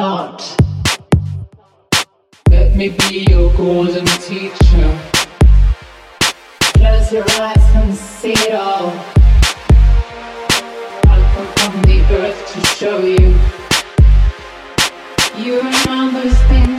thought. Let me be your golden teacher. Close your eyes and see it all. I come from the earth to show you. You not things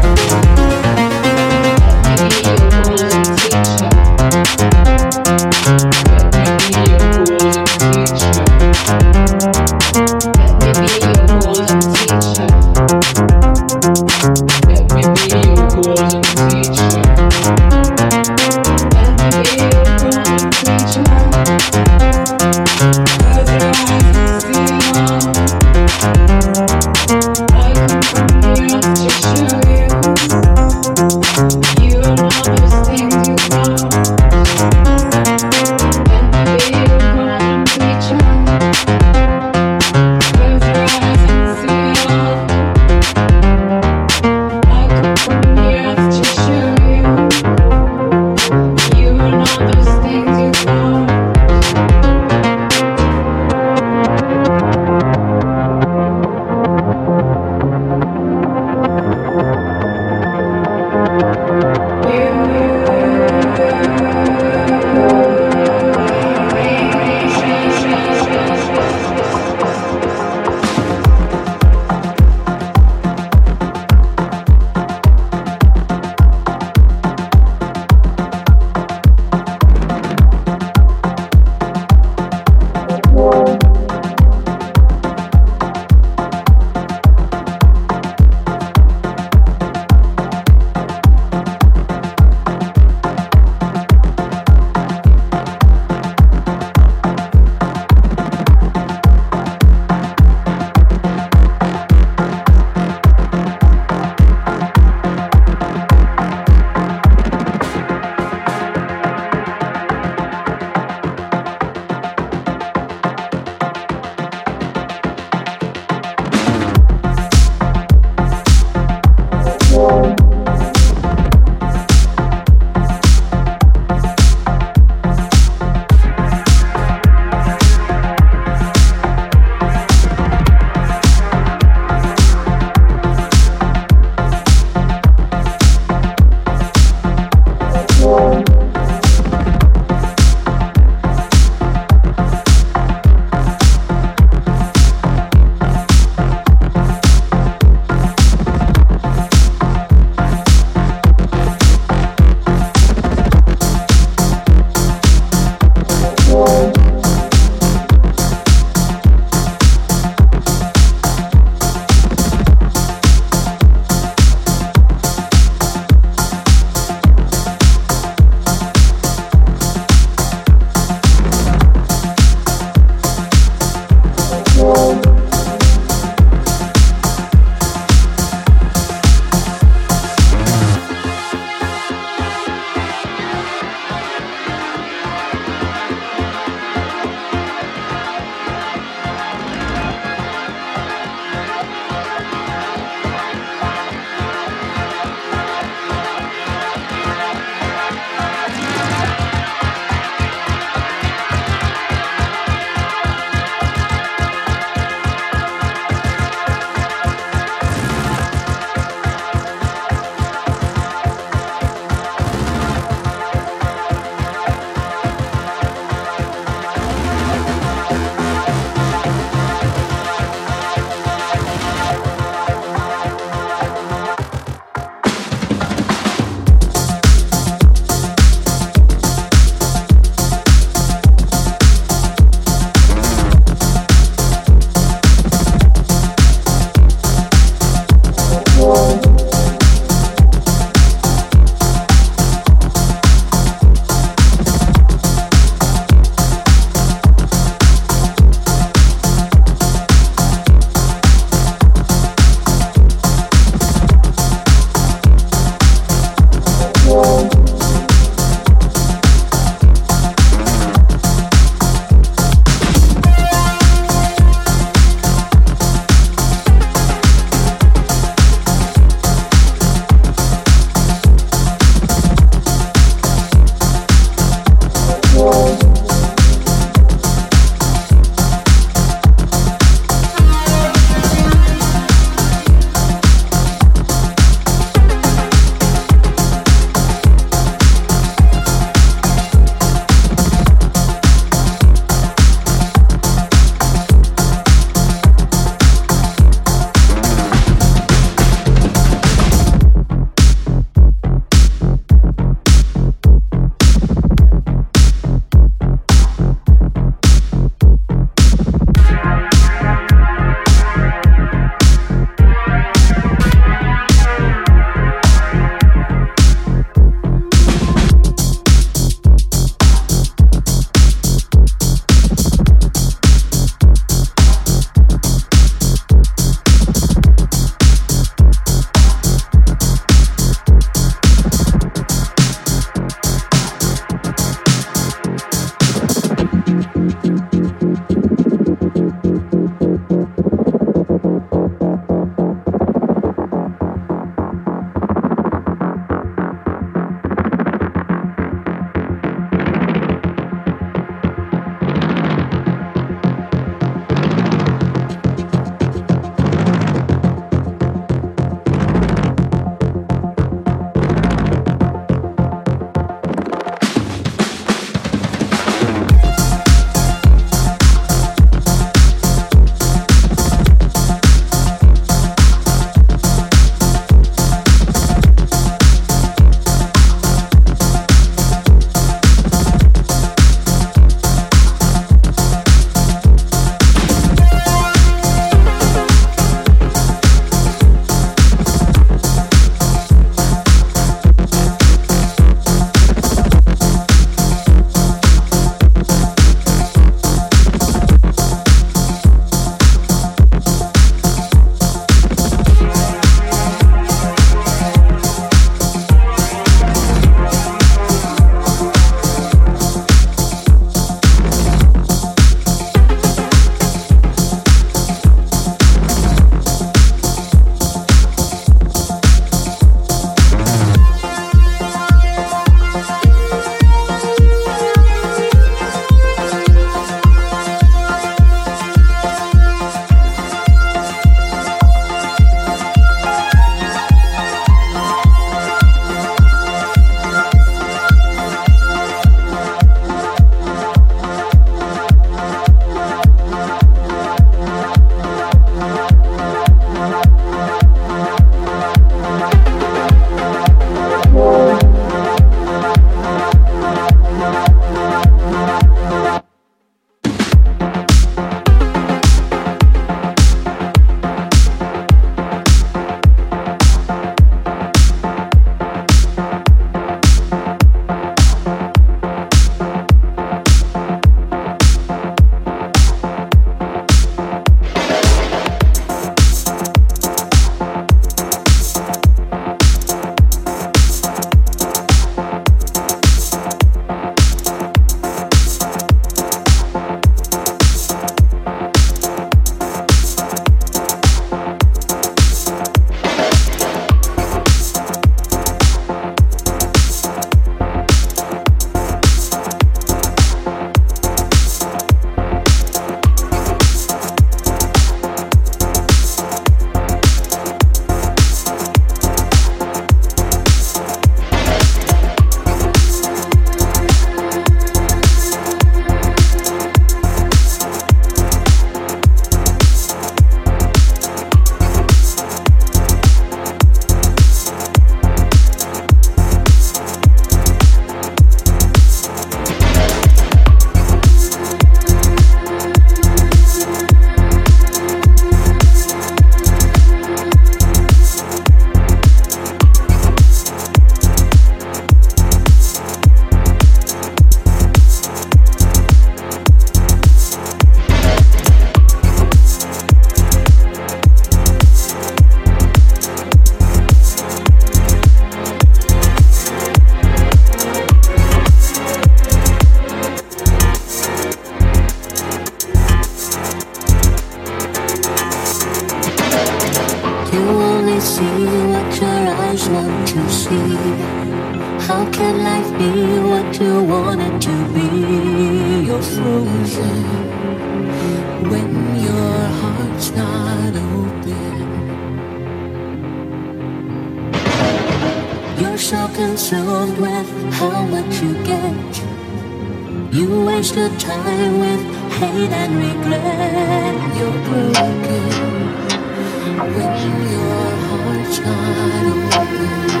when your heart's not open.